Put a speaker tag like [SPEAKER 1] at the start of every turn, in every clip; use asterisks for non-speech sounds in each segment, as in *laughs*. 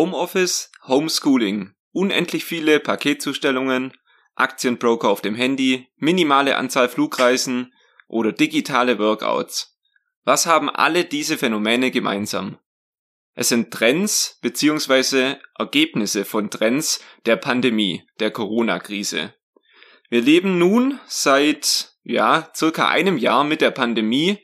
[SPEAKER 1] Homeoffice, Homeschooling, unendlich viele Paketzustellungen, Aktienbroker auf dem Handy, minimale Anzahl Flugreisen oder digitale Workouts. Was haben alle diese Phänomene gemeinsam? Es sind Trends bzw. Ergebnisse von Trends der Pandemie, der Corona-Krise. Wir leben nun seit, ja, circa einem Jahr mit der Pandemie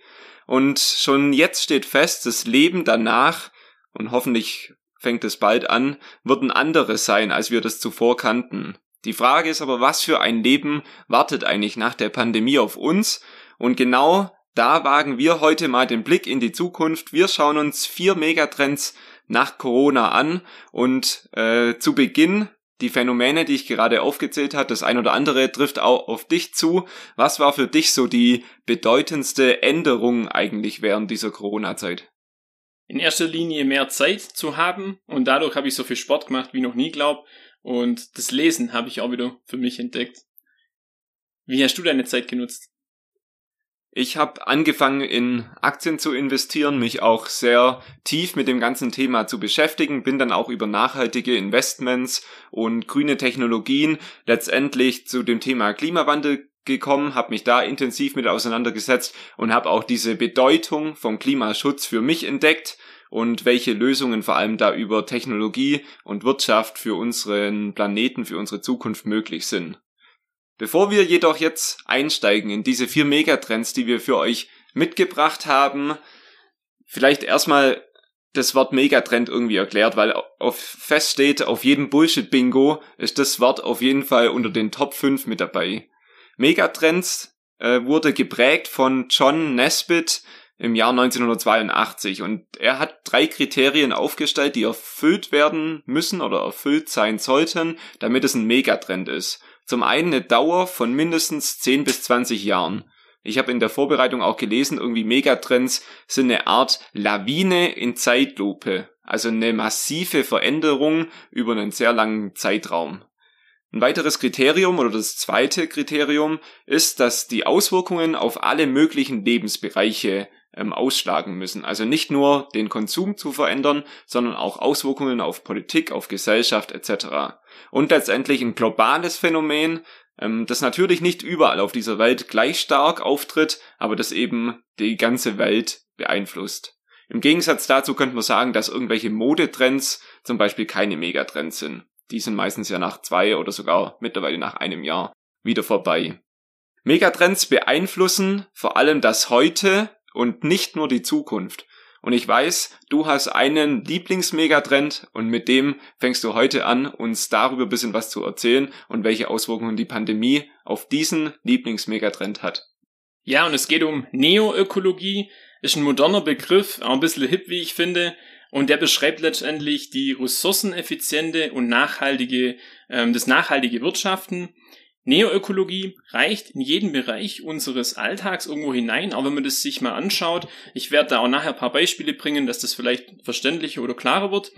[SPEAKER 1] und schon jetzt steht fest, das Leben danach und hoffentlich fängt es bald an, wird ein anderes sein, als wir das zuvor kannten. Die Frage ist aber, was für ein Leben wartet eigentlich nach der Pandemie auf uns? Und genau da wagen wir heute mal den Blick in die Zukunft. Wir schauen uns vier Megatrends nach Corona an und äh, zu Beginn die Phänomene, die ich gerade aufgezählt habe, das ein oder andere trifft auch auf dich zu. Was war für dich so die bedeutendste Änderung eigentlich während dieser Corona-Zeit?
[SPEAKER 2] In erster Linie mehr Zeit zu haben und dadurch habe ich so viel Sport gemacht wie noch nie, glaub. Und das Lesen habe ich auch wieder für mich entdeckt. Wie hast du deine Zeit genutzt?
[SPEAKER 1] Ich habe angefangen in Aktien zu investieren, mich auch sehr tief mit dem ganzen Thema zu beschäftigen, bin dann auch über nachhaltige Investments und grüne Technologien letztendlich zu dem Thema Klimawandel gekommen, habe mich da intensiv mit auseinandergesetzt und habe auch diese Bedeutung vom Klimaschutz für mich entdeckt und welche Lösungen vor allem da über Technologie und Wirtschaft für unseren Planeten, für unsere Zukunft möglich sind. Bevor wir jedoch jetzt einsteigen in diese vier Megatrends, die wir für euch mitgebracht haben, vielleicht erstmal das Wort Megatrend irgendwie erklärt, weil auf feststeht, auf jedem Bullshit-Bingo ist das Wort auf jeden Fall unter den Top 5 mit dabei. Megatrends äh, wurde geprägt von John Nesbitt, im Jahr 1982 und er hat drei Kriterien aufgestellt, die erfüllt werden müssen oder erfüllt sein sollten, damit es ein Megatrend ist. Zum einen eine Dauer von mindestens 10 bis 20 Jahren. Ich habe in der Vorbereitung auch gelesen, irgendwie Megatrends sind eine Art Lawine in Zeitlupe, also eine massive Veränderung über einen sehr langen Zeitraum. Ein weiteres Kriterium oder das zweite Kriterium ist, dass die Auswirkungen auf alle möglichen Lebensbereiche ähm, ausschlagen müssen. Also nicht nur den Konsum zu verändern, sondern auch Auswirkungen auf Politik, auf Gesellschaft etc. Und letztendlich ein globales Phänomen, ähm, das natürlich nicht überall auf dieser Welt gleich stark auftritt, aber das eben die ganze Welt beeinflusst. Im Gegensatz dazu könnte man sagen, dass irgendwelche Modetrends zum Beispiel keine Megatrends sind. Die sind meistens ja nach zwei oder sogar mittlerweile nach einem Jahr wieder vorbei. Megatrends beeinflussen vor allem das Heute und nicht nur die Zukunft. Und ich weiß, du hast einen Lieblingsmegatrend und mit dem fängst du heute an, uns darüber ein bisschen was zu erzählen und welche Auswirkungen die Pandemie auf diesen Lieblingsmegatrend hat.
[SPEAKER 2] Ja, und es geht um Neoökologie, ist ein moderner Begriff, auch ein bisschen hip, wie ich finde. Und der beschreibt letztendlich die ressourceneffiziente und nachhaltige, ähm, das nachhaltige Wirtschaften Neoökologie reicht in jeden Bereich unseres Alltags irgendwo hinein, auch wenn man das sich mal anschaut. Ich werde da auch nachher ein paar Beispiele bringen, dass das vielleicht verständlicher oder klarer wird.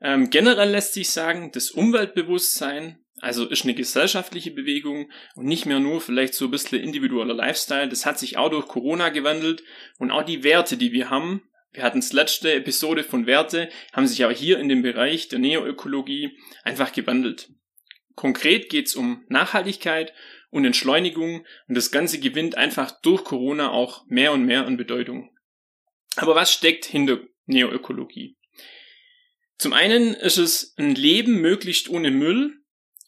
[SPEAKER 2] Ähm, generell lässt sich sagen, das Umweltbewusstsein, also ist eine gesellschaftliche Bewegung und nicht mehr nur vielleicht so ein bisschen individueller Lifestyle. Das hat sich auch durch Corona gewandelt und auch die Werte, die wir haben. Wir hatten das letzte Episode von Werte, haben sich aber hier in dem Bereich der Neoökologie einfach gewandelt. Konkret geht es um Nachhaltigkeit und Entschleunigung und das Ganze gewinnt einfach durch Corona auch mehr und mehr an Bedeutung. Aber was steckt hinter Neoökologie? Zum einen ist es ein Leben möglichst ohne Müll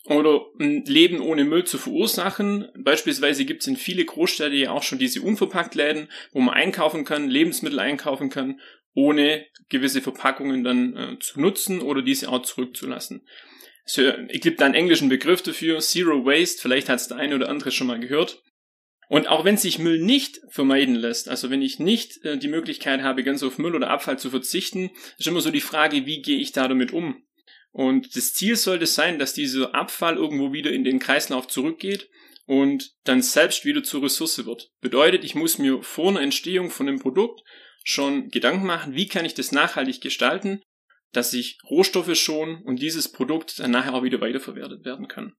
[SPEAKER 2] oder ein Leben ohne Müll zu verursachen. Beispielsweise gibt es in viele Großstädte ja auch schon diese Unverpacktläden, wo man einkaufen kann, Lebensmittel einkaufen kann, ohne gewisse Verpackungen dann äh, zu nutzen oder diese auch zurückzulassen. Es gibt da einen englischen Begriff dafür, Zero Waste, vielleicht hat es der eine oder andere schon mal gehört. Und auch wenn sich Müll nicht vermeiden lässt, also wenn ich nicht äh, die Möglichkeit habe, ganz auf Müll oder Abfall zu verzichten, ist immer so die Frage, wie gehe ich da damit um? Und das Ziel sollte sein, dass dieser Abfall irgendwo wieder in den Kreislauf zurückgeht und dann selbst wieder zur Ressource wird. Bedeutet, ich muss mir vor einer Entstehung von einem Produkt schon Gedanken machen, wie kann ich das nachhaltig gestalten, dass ich Rohstoffe schon und dieses Produkt dann nachher auch wieder weiterverwertet werden kann.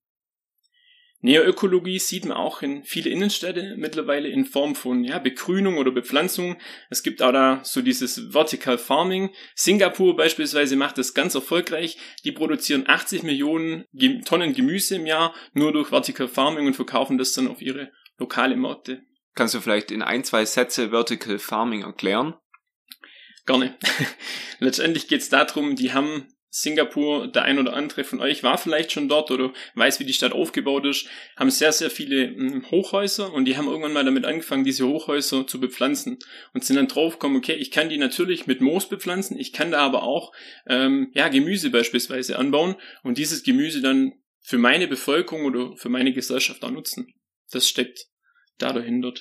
[SPEAKER 2] Neoökologie sieht man auch in viele Innenstädte mittlerweile in Form von ja, Begrünung oder Bepflanzung. Es gibt auch da so dieses Vertical Farming. Singapur beispielsweise macht das ganz erfolgreich. Die produzieren 80 Millionen Tonnen Gemüse im Jahr nur durch Vertical Farming und verkaufen das dann auf ihre lokale Märkte.
[SPEAKER 1] Kannst du vielleicht in ein, zwei Sätze Vertical Farming erklären?
[SPEAKER 2] Gerne. *laughs* Letztendlich geht es darum, die haben Singapur, der ein oder andere von euch war vielleicht schon dort oder weiß, wie die Stadt aufgebaut ist, haben sehr, sehr viele hm, Hochhäuser und die haben irgendwann mal damit angefangen, diese Hochhäuser zu bepflanzen und sind dann draufgekommen, okay, ich kann die natürlich mit Moos bepflanzen, ich kann da aber auch ähm, ja, Gemüse beispielsweise anbauen und dieses Gemüse dann für meine Bevölkerung oder für meine Gesellschaft auch nutzen. Das steckt da dahinter.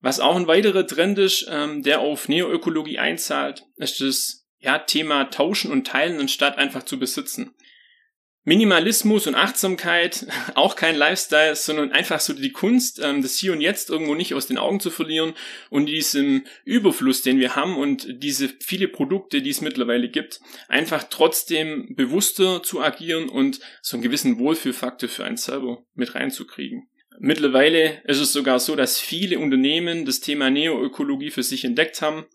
[SPEAKER 2] Was auch ein weiterer Trend ist, ähm, der auf Neoökologie einzahlt, ist das ja, Thema Tauschen und Teilen anstatt einfach zu besitzen. Minimalismus und Achtsamkeit, *laughs* auch kein Lifestyle, sondern einfach so die Kunst, ähm, das Hier und Jetzt irgendwo nicht aus den Augen zu verlieren und diesem Überfluss, den wir haben und diese viele Produkte, die es mittlerweile gibt, einfach trotzdem bewusster zu agieren und so einen gewissen Wohlfühlfaktor für einen selber mit reinzukriegen. Mittlerweile ist es sogar so, dass viele Unternehmen das Thema Neoökologie für sich entdeckt haben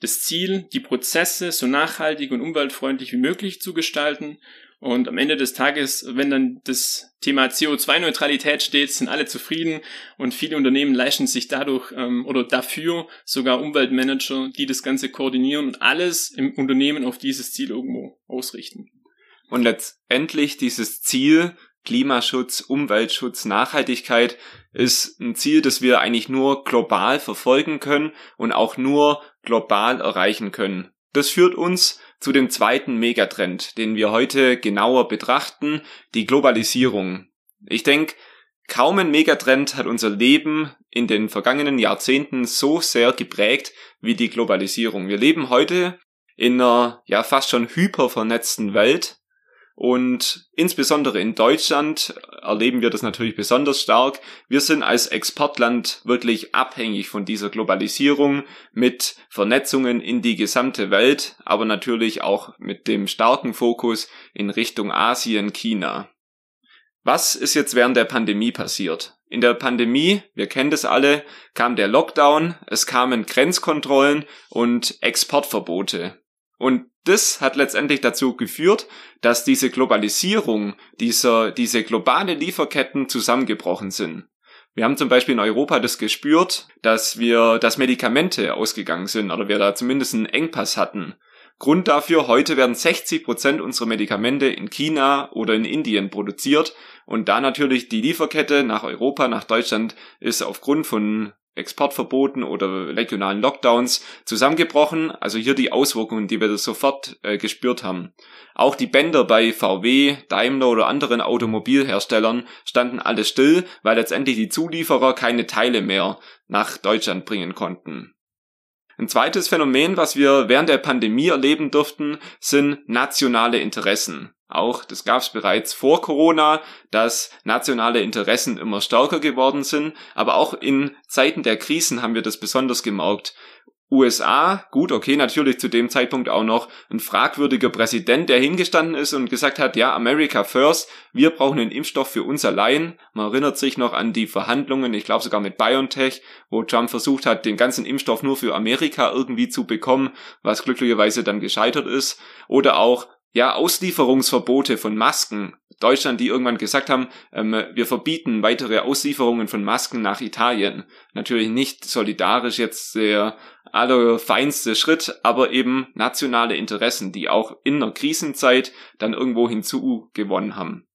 [SPEAKER 2] das Ziel, die Prozesse so nachhaltig und umweltfreundlich wie möglich zu gestalten. Und am Ende des Tages, wenn dann das Thema CO2-Neutralität steht, sind alle zufrieden und viele Unternehmen leisten sich dadurch ähm, oder dafür sogar Umweltmanager, die das Ganze koordinieren und alles im Unternehmen auf dieses Ziel irgendwo ausrichten.
[SPEAKER 1] Und letztendlich dieses Ziel, Klimaschutz, Umweltschutz, Nachhaltigkeit ist ein Ziel, das wir eigentlich nur global verfolgen können und auch nur global erreichen können. Das führt uns zu dem zweiten Megatrend, den wir heute genauer betrachten, die Globalisierung. Ich denke, kaum ein Megatrend hat unser Leben in den vergangenen Jahrzehnten so sehr geprägt wie die Globalisierung. Wir leben heute in einer ja fast schon hypervernetzten Welt und insbesondere in Deutschland erleben wir das natürlich besonders stark. Wir sind als Exportland wirklich abhängig von dieser Globalisierung mit Vernetzungen in die gesamte Welt, aber natürlich auch mit dem starken Fokus in Richtung Asien, China. Was ist jetzt während der Pandemie passiert? In der Pandemie, wir kennen das alle, kam der Lockdown, es kamen Grenzkontrollen und Exportverbote. Und das hat letztendlich dazu geführt, dass diese Globalisierung, dieser, diese globale Lieferketten zusammengebrochen sind. Wir haben zum Beispiel in Europa das gespürt, dass wir, dass Medikamente ausgegangen sind oder wir da zumindest einen Engpass hatten. Grund dafür, heute werden 60 Prozent unserer Medikamente in China oder in Indien produziert und da natürlich die Lieferkette nach Europa, nach Deutschland ist aufgrund von Exportverboten oder regionalen Lockdowns zusammengebrochen. Also hier die Auswirkungen, die wir sofort äh, gespürt haben. Auch die Bänder bei VW, Daimler oder anderen Automobilherstellern standen alle still, weil letztendlich die Zulieferer keine Teile mehr nach Deutschland bringen konnten. Ein zweites Phänomen, was wir während der Pandemie erleben durften, sind nationale Interessen. Auch das gab es bereits vor Corona, dass nationale Interessen immer stärker geworden sind, aber auch in Zeiten der Krisen haben wir das besonders gemerkt. USA, gut, okay, natürlich zu dem Zeitpunkt auch noch ein fragwürdiger Präsident, der hingestanden ist und gesagt hat, ja, America first, wir brauchen einen Impfstoff für uns allein. Man erinnert sich noch an die Verhandlungen, ich glaube sogar mit BioNTech, wo Trump versucht hat, den ganzen Impfstoff nur für Amerika irgendwie zu bekommen, was glücklicherweise dann gescheitert ist. Oder auch ja, Auslieferungsverbote von Masken. Deutschland, die irgendwann gesagt haben, ähm, wir verbieten weitere Auslieferungen von Masken nach Italien. Natürlich nicht solidarisch jetzt der allerfeinste Schritt, aber eben nationale Interessen, die auch in einer Krisenzeit dann irgendwo hinzugewonnen haben.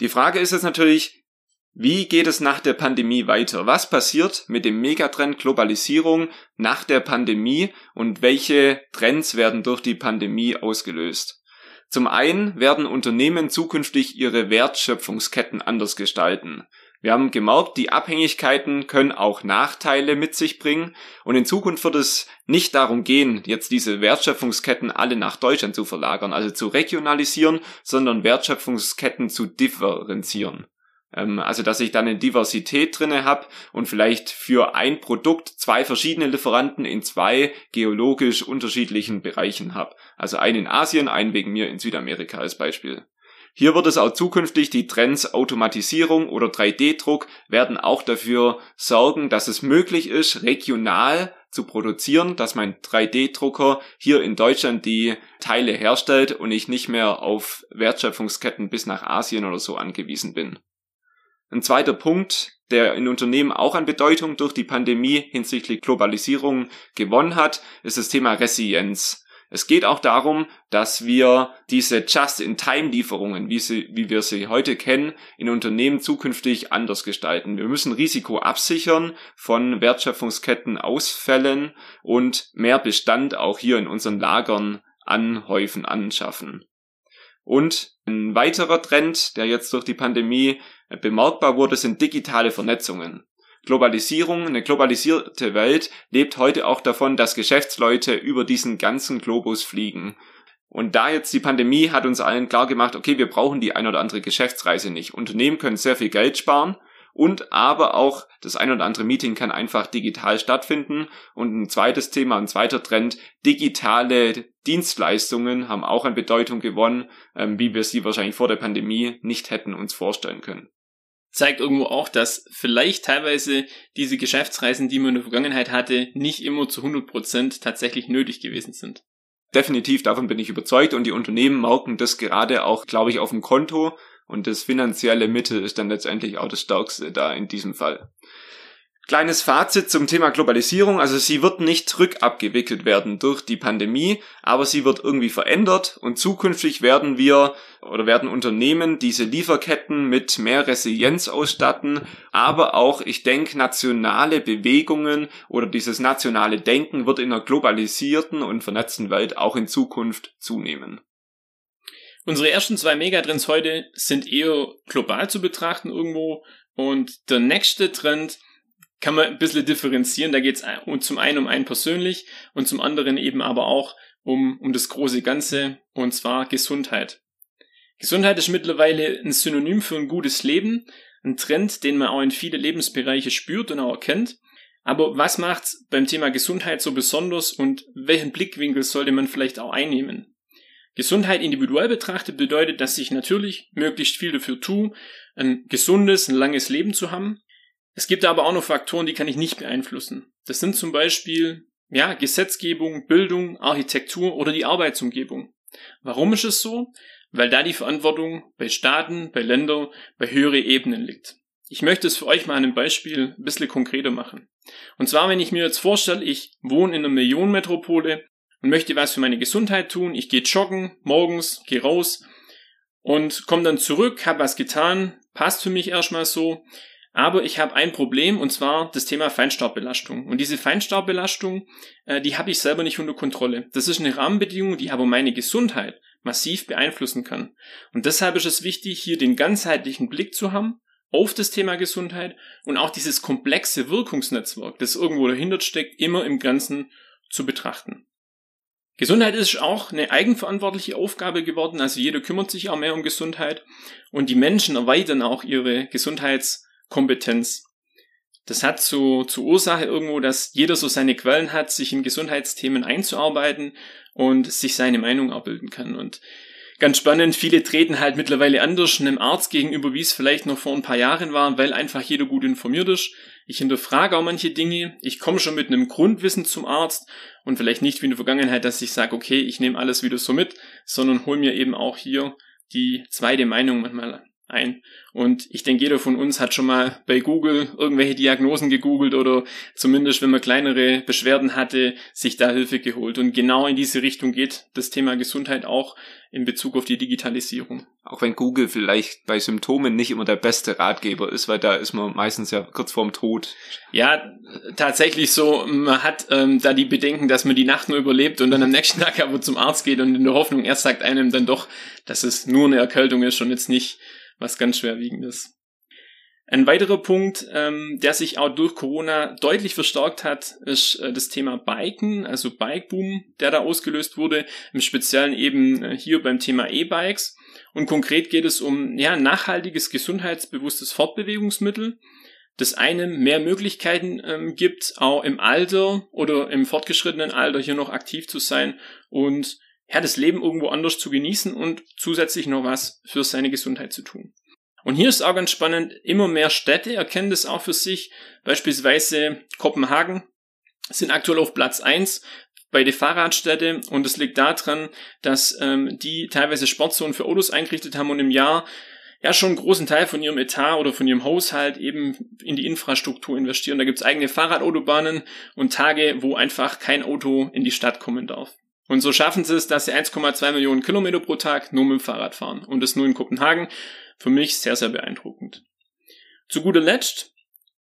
[SPEAKER 1] Die Frage ist jetzt natürlich, wie geht es nach der Pandemie weiter? Was passiert mit dem Megatrend Globalisierung nach der Pandemie und welche Trends werden durch die Pandemie ausgelöst? Zum einen werden Unternehmen zukünftig ihre Wertschöpfungsketten anders gestalten. Wir haben gemerkt, die Abhängigkeiten können auch Nachteile mit sich bringen und in Zukunft wird es nicht darum gehen, jetzt diese Wertschöpfungsketten alle nach Deutschland zu verlagern, also zu regionalisieren, sondern Wertschöpfungsketten zu differenzieren. Ähm, also dass ich dann eine Diversität drinne habe und vielleicht für ein Produkt zwei verschiedene Lieferanten in zwei geologisch unterschiedlichen Bereichen habe. Also einen in Asien, einen wegen mir in Südamerika als Beispiel. Hier wird es auch zukünftig die Trends Automatisierung oder 3D-Druck werden auch dafür sorgen, dass es möglich ist, regional zu produzieren, dass mein 3D-Drucker hier in Deutschland die Teile herstellt und ich nicht mehr auf Wertschöpfungsketten bis nach Asien oder so angewiesen bin. Ein zweiter Punkt, der in Unternehmen auch an Bedeutung durch die Pandemie hinsichtlich Globalisierung gewonnen hat, ist das Thema Resilienz. Es geht auch darum, dass wir diese Just-in-Time-Lieferungen, wie, wie wir sie heute kennen, in Unternehmen zukünftig anders gestalten. Wir müssen Risiko absichern von Wertschöpfungsketten Ausfällen und mehr Bestand auch hier in unseren Lagern anhäufen, anschaffen. Und ein weiterer Trend, der jetzt durch die Pandemie bemerkbar wurde, sind digitale Vernetzungen. Globalisierung, eine globalisierte Welt lebt heute auch davon, dass Geschäftsleute über diesen ganzen Globus fliegen. Und da jetzt die Pandemie hat uns allen klar gemacht, okay, wir brauchen die ein oder andere Geschäftsreise nicht. Unternehmen können sehr viel Geld sparen und aber auch das ein oder andere Meeting kann einfach digital stattfinden. Und ein zweites Thema, ein zweiter Trend, digitale Dienstleistungen haben auch an Bedeutung gewonnen, ähm, wie wir sie wahrscheinlich vor der Pandemie nicht hätten uns vorstellen können
[SPEAKER 2] zeigt irgendwo auch, dass vielleicht teilweise diese Geschäftsreisen, die man in der Vergangenheit hatte, nicht immer zu 100 Prozent tatsächlich nötig gewesen sind.
[SPEAKER 1] Definitiv, davon bin ich überzeugt und die Unternehmen merken das gerade auch, glaube ich, auf dem Konto und das finanzielle Mittel ist dann letztendlich auch das Stärkste da in diesem Fall. Kleines Fazit zum Thema Globalisierung. Also sie wird nicht rückabgewickelt werden durch die Pandemie, aber sie wird irgendwie verändert und zukünftig werden wir oder werden Unternehmen diese Lieferketten mit mehr Resilienz ausstatten, aber auch, ich denke, nationale Bewegungen oder dieses nationale Denken wird in einer globalisierten und vernetzten Welt auch in Zukunft zunehmen.
[SPEAKER 2] Unsere ersten zwei Megatrends heute sind eher global zu betrachten irgendwo und der nächste Trend kann man ein bisschen differenzieren. Da geht es zum einen um einen persönlich und zum anderen eben aber auch um, um das große Ganze und zwar Gesundheit. Gesundheit ist mittlerweile ein Synonym für ein gutes Leben, ein Trend, den man auch in viele Lebensbereiche spürt und auch erkennt. Aber was macht's beim Thema Gesundheit so besonders und welchen Blickwinkel sollte man vielleicht auch einnehmen? Gesundheit individuell betrachtet bedeutet, dass ich natürlich möglichst viel dafür tue, ein gesundes, ein langes Leben zu haben. Es gibt aber auch noch Faktoren, die kann ich nicht beeinflussen. Das sind zum Beispiel ja, Gesetzgebung, Bildung, Architektur oder die Arbeitsumgebung. Warum ist es so? Weil da die Verantwortung bei Staaten, bei Ländern, bei höhere Ebenen liegt. Ich möchte es für euch mal an einem Beispiel ein bisschen konkreter machen. Und zwar, wenn ich mir jetzt vorstelle, ich wohne in einer Millionenmetropole und möchte was für meine Gesundheit tun, ich gehe joggen morgens, gehe raus und komme dann zurück, habe was getan, passt für mich erstmal so, aber ich habe ein Problem und zwar das Thema Feinstaubbelastung. Und diese Feinstaubbelastung, äh, die habe ich selber nicht unter Kontrolle. Das ist eine Rahmenbedingung, die aber meine Gesundheit massiv beeinflussen kann. Und deshalb ist es wichtig, hier den ganzheitlichen Blick zu haben auf das Thema Gesundheit und auch dieses komplexe Wirkungsnetzwerk, das irgendwo dahinter steckt, immer im Ganzen zu betrachten. Gesundheit ist auch eine eigenverantwortliche Aufgabe geworden, also jeder kümmert sich auch mehr um Gesundheit und die Menschen erweitern auch ihre Gesundheits Kompetenz. Das hat so zur Ursache irgendwo, dass jeder so seine Quellen hat, sich in Gesundheitsthemen einzuarbeiten und sich seine Meinung abbilden kann. Und ganz spannend, viele treten halt mittlerweile anders einem Arzt gegenüber, wie es vielleicht noch vor ein paar Jahren war, weil einfach jeder gut informiert ist. Ich hinterfrage auch manche Dinge. Ich komme schon mit einem Grundwissen zum Arzt und vielleicht nicht wie in der Vergangenheit, dass ich sage, okay, ich nehme alles wieder so mit, sondern hol mir eben auch hier die zweite Meinung manchmal ein. Und ich denke, jeder von uns hat schon mal bei Google irgendwelche Diagnosen gegoogelt oder zumindest, wenn man kleinere Beschwerden hatte, sich da Hilfe geholt. Und genau in diese Richtung geht das Thema Gesundheit auch in Bezug auf die Digitalisierung.
[SPEAKER 1] Auch wenn Google vielleicht bei Symptomen nicht immer der beste Ratgeber ist, weil da ist man meistens ja kurz vorm Tod.
[SPEAKER 2] Ja, tatsächlich so. Man hat ähm, da die Bedenken, dass man die Nacht nur überlebt und dann am nächsten Tag *laughs* aber zum Arzt geht und in der Hoffnung, er sagt einem dann doch, dass es nur eine Erkältung ist und jetzt nicht was ganz schwerwiegendes. Ein weiterer Punkt, ähm, der sich auch durch Corona deutlich verstärkt hat, ist äh, das Thema Biken, also Bikeboom, der da ausgelöst wurde, im Speziellen eben äh, hier beim Thema E-Bikes. Und konkret geht es um ja, nachhaltiges, gesundheitsbewusstes Fortbewegungsmittel, das einem mehr Möglichkeiten ähm, gibt, auch im Alter oder im fortgeschrittenen Alter hier noch aktiv zu sein und ja, das Leben irgendwo anders zu genießen und zusätzlich noch was für seine Gesundheit zu tun. Und hier ist auch ganz spannend, immer mehr Städte erkennen das auch für sich. Beispielsweise Kopenhagen sind aktuell auf Platz eins bei den Fahrradstädte und es liegt daran, dass ähm, die teilweise Sportzonen für Autos eingerichtet haben und im Jahr ja schon einen großen Teil von ihrem Etat oder von ihrem Haushalt eben in die Infrastruktur investieren. Da gibt's eigene Fahrradautobahnen und Tage, wo einfach kein Auto in die Stadt kommen darf. Und so schaffen sie es, dass sie 1,2 Millionen Kilometer pro Tag nur mit dem Fahrrad fahren. Und das nur in Kopenhagen für mich sehr, sehr beeindruckend. Zu guter Letzt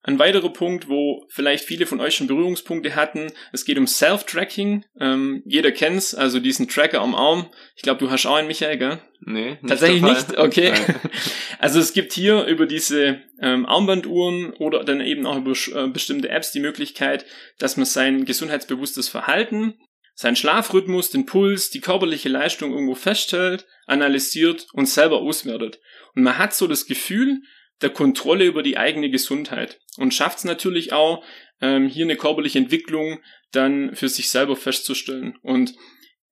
[SPEAKER 2] ein weiterer Punkt, wo vielleicht viele von euch schon Berührungspunkte hatten, es geht um Self-Tracking. Ähm, jeder kennt's, also diesen Tracker am Arm. Ich glaube, du hast auch einen, Michael, gell?
[SPEAKER 1] Nee, nicht
[SPEAKER 2] Tatsächlich nicht? Okay. *laughs* also es gibt hier über diese ähm, Armbanduhren oder dann eben auch über äh, bestimmte Apps die Möglichkeit, dass man sein gesundheitsbewusstes Verhalten, seinen Schlafrhythmus, den Puls, die körperliche Leistung irgendwo feststellt, analysiert und selber auswertet. Und man hat so das Gefühl der Kontrolle über die eigene Gesundheit und schafft es natürlich auch, ähm, hier eine körperliche Entwicklung dann für sich selber festzustellen. Und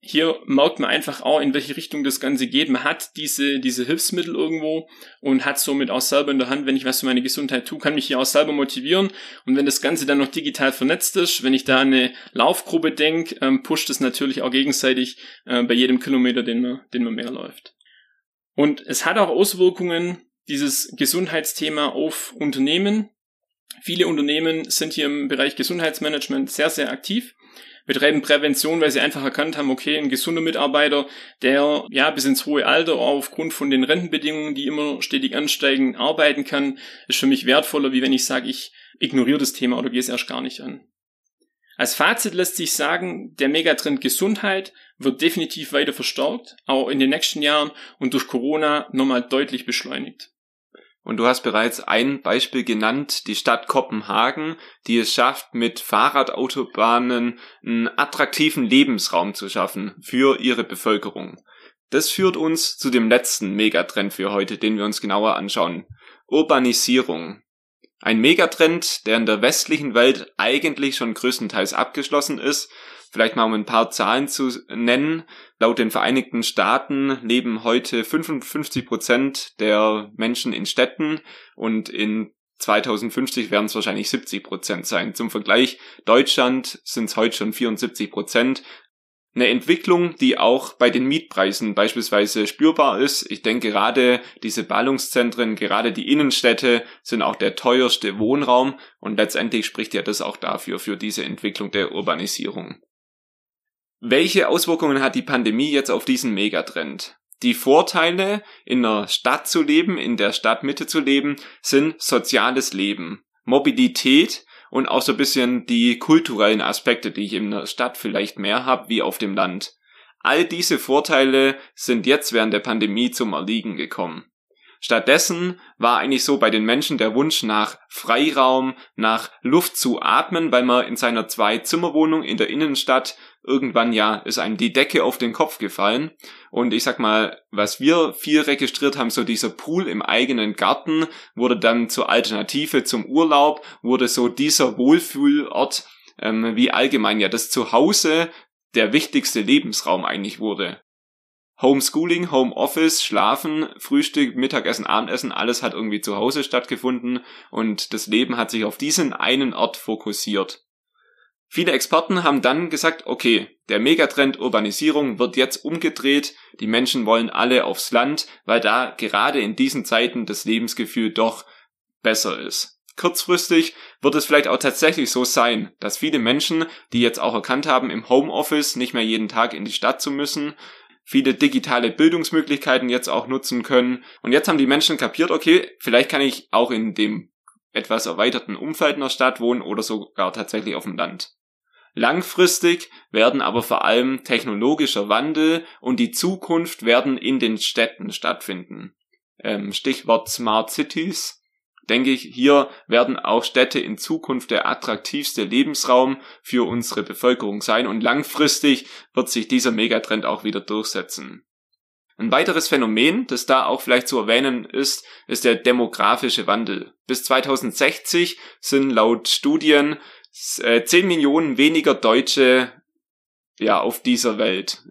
[SPEAKER 2] hier merkt man einfach auch, in welche Richtung das Ganze geht. Man hat diese, diese Hilfsmittel irgendwo und hat somit auch selber in der Hand, wenn ich was für meine Gesundheit tue, kann mich hier auch selber motivieren. Und wenn das Ganze dann noch digital vernetzt ist, wenn ich da an eine Laufgruppe denke, ähm, pusht es natürlich auch gegenseitig äh, bei jedem Kilometer, den man, den man mehr läuft. Und es hat auch Auswirkungen, dieses Gesundheitsthema auf Unternehmen. Viele Unternehmen sind hier im Bereich Gesundheitsmanagement sehr, sehr aktiv, betreiben Prävention, weil sie einfach erkannt haben, okay, ein gesunder Mitarbeiter, der ja bis ins hohe Alter aufgrund von den Rentenbedingungen, die immer stetig ansteigen, arbeiten kann, ist für mich wertvoller, wie wenn ich sage, ich ignoriere das Thema oder gehe es erst gar nicht an. Als Fazit lässt sich sagen, der Megatrend Gesundheit wird definitiv weiter verstärkt, auch in den nächsten Jahren und durch Corona nochmal deutlich beschleunigt.
[SPEAKER 1] Und du hast bereits ein Beispiel genannt, die Stadt Kopenhagen, die es schafft, mit Fahrradautobahnen einen attraktiven Lebensraum zu schaffen für ihre Bevölkerung. Das führt uns zu dem letzten Megatrend für heute, den wir uns genauer anschauen. Urbanisierung. Ein Megatrend, der in der westlichen Welt eigentlich schon größtenteils abgeschlossen ist. Vielleicht mal um ein paar Zahlen zu nennen. Laut den Vereinigten Staaten leben heute 55 Prozent der Menschen in Städten und in 2050 werden es wahrscheinlich 70 Prozent sein. Zum Vergleich, Deutschland sind es heute schon 74 Prozent. Eine Entwicklung, die auch bei den Mietpreisen beispielsweise spürbar ist. Ich denke gerade diese Ballungszentren, gerade die Innenstädte sind auch der teuerste Wohnraum und letztendlich spricht ja das auch dafür, für diese Entwicklung der Urbanisierung. Welche Auswirkungen hat die Pandemie jetzt auf diesen Megatrend? Die Vorteile, in einer Stadt zu leben, in der Stadtmitte zu leben, sind soziales Leben, Mobilität und auch so ein bisschen die kulturellen Aspekte, die ich in der Stadt vielleicht mehr habe wie auf dem Land. All diese Vorteile sind jetzt während der Pandemie zum Erliegen gekommen. Stattdessen war eigentlich so bei den Menschen der Wunsch nach Freiraum, nach Luft zu atmen, weil man in seiner Zwei-Zimmer-Wohnung in der Innenstadt irgendwann ja ist einem die Decke auf den Kopf gefallen. Und ich sag mal, was wir viel registriert haben, so dieser Pool im eigenen Garten wurde dann zur Alternative zum Urlaub, wurde so dieser Wohlfühlort, ähm, wie allgemein ja das Zuhause der wichtigste Lebensraum eigentlich wurde. Homeschooling, Homeoffice, Schlafen, Frühstück, Mittagessen, Abendessen, alles hat irgendwie zu Hause stattgefunden und das Leben hat sich auf diesen einen Ort fokussiert. Viele Experten haben dann gesagt, okay, der Megatrend Urbanisierung wird jetzt umgedreht, die Menschen wollen alle aufs Land, weil da gerade in diesen Zeiten das Lebensgefühl doch besser ist. Kurzfristig wird es vielleicht auch tatsächlich so sein, dass viele Menschen, die jetzt auch erkannt haben, im Homeoffice nicht mehr jeden Tag in die Stadt zu müssen, viele digitale Bildungsmöglichkeiten jetzt auch nutzen können. Und jetzt haben die Menschen kapiert, okay, vielleicht kann ich auch in dem etwas erweiterten Umfeld in der Stadt wohnen oder sogar tatsächlich auf dem Land. Langfristig werden aber vor allem technologischer Wandel und die Zukunft werden in den Städten stattfinden. Ähm, Stichwort Smart Cities. denke ich, hier werden auch Städte in Zukunft der attraktivste Lebensraum für unsere Bevölkerung sein und langfristig wird sich dieser Megatrend auch wieder durchsetzen. Ein weiteres Phänomen, das da auch vielleicht zu erwähnen ist, ist der demografische Wandel. Bis 2060 sind laut Studien 10 äh, Millionen weniger Deutsche ja auf dieser Welt.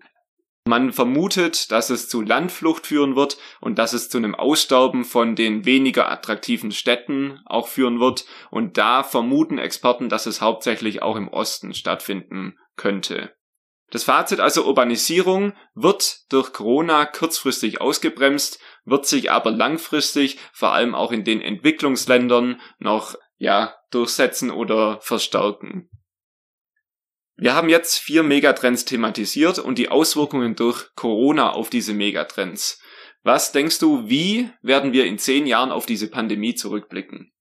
[SPEAKER 1] Man vermutet, dass es zu Landflucht führen wird und dass es zu einem Aussterben von den weniger attraktiven Städten auch führen wird. Und da vermuten Experten, dass es hauptsächlich auch im Osten stattfinden könnte. Das Fazit also Urbanisierung wird durch Corona kurzfristig ausgebremst, wird sich aber langfristig vor allem auch in den Entwicklungsländern noch ja durchsetzen oder verstärken. Wir haben jetzt vier Megatrends thematisiert und die Auswirkungen durch Corona auf diese Megatrends. Was denkst du, wie werden wir in zehn Jahren auf diese Pandemie zurückblicken?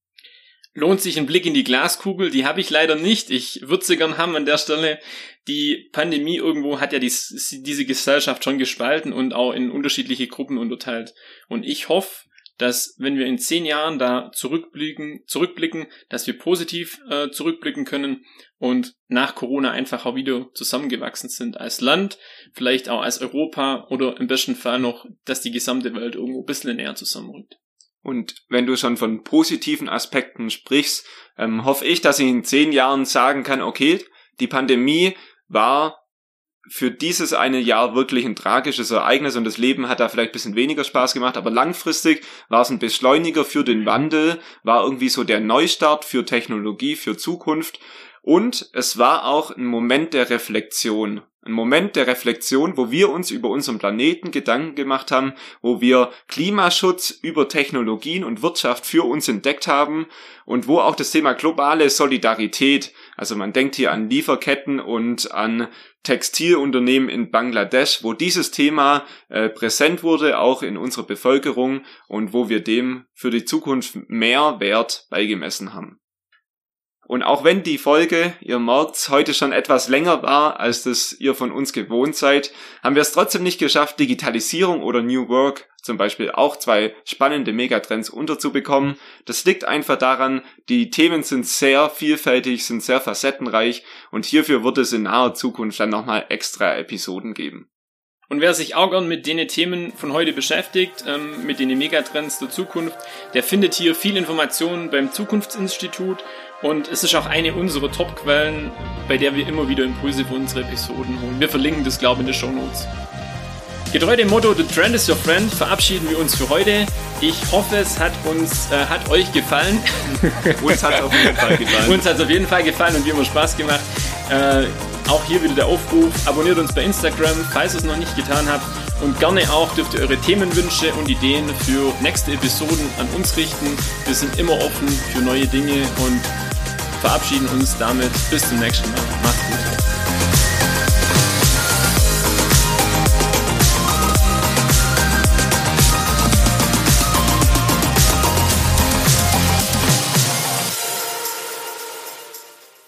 [SPEAKER 2] Lohnt sich ein Blick in die Glaskugel, die habe ich leider nicht. Ich würde sie gern haben an der Stelle. Die Pandemie irgendwo hat ja dies, diese Gesellschaft schon gespalten und auch in unterschiedliche Gruppen unterteilt. Und ich hoffe, dass wenn wir in zehn Jahren da zurückblicken, zurückblicken, dass wir positiv äh, zurückblicken können und nach Corona einfach auch wieder zusammengewachsen sind als Land, vielleicht auch als Europa oder im besten Fall noch, dass die gesamte Welt irgendwo ein bisschen näher zusammenrückt.
[SPEAKER 1] Und wenn du schon von positiven Aspekten sprichst, ähm, hoffe ich, dass ich in zehn Jahren sagen kann, okay, die Pandemie war für dieses eine Jahr wirklich ein tragisches Ereignis und das Leben hat da vielleicht ein bisschen weniger Spaß gemacht, aber langfristig war es ein Beschleuniger für den Wandel, war irgendwie so der Neustart für Technologie, für Zukunft und es war auch ein Moment der Reflexion. Ein Moment der Reflexion, wo wir uns über unseren Planeten Gedanken gemacht haben, wo wir Klimaschutz über Technologien und Wirtschaft für uns entdeckt haben und wo auch das Thema globale Solidarität, also man denkt hier an Lieferketten und an Textilunternehmen in Bangladesch, wo dieses Thema äh, präsent wurde, auch in unserer Bevölkerung und wo wir dem für die Zukunft mehr Wert beigemessen haben. Und auch wenn die Folge, ihr merkt, heute schon etwas länger war, als das ihr von uns gewohnt seid, haben wir es trotzdem nicht geschafft, Digitalisierung oder New Work zum Beispiel auch zwei spannende Megatrends unterzubekommen. Das liegt einfach daran, die Themen sind sehr vielfältig, sind sehr facettenreich und hierfür wird es in naher Zukunft dann nochmal extra Episoden geben.
[SPEAKER 2] Und wer sich auch gern mit den Themen von heute beschäftigt, ähm, mit den Megatrends der Zukunft, der findet hier viel Informationen beim Zukunftsinstitut und es ist auch eine unserer Top-Quellen, bei der wir immer wieder Impulse für unsere Episoden holen. Wir verlinken das, glaube ich, in den Show Notes. Getreu dem Motto The Trend is your friend verabschieden wir uns für heute. Ich hoffe, es hat uns, äh, hat euch gefallen. *laughs*
[SPEAKER 1] uns hat es auf jeden Fall gefallen.
[SPEAKER 2] uns hat es auf jeden Fall gefallen und wie immer Spaß gemacht. Äh, auch hier wieder der Aufruf, abonniert uns bei Instagram, falls ihr es noch nicht getan habt. Und gerne auch dürft ihr eure Themenwünsche und Ideen für nächste Episoden an uns richten. Wir sind immer offen für neue Dinge und verabschieden uns damit bis zum nächsten Mal. Macht's gut.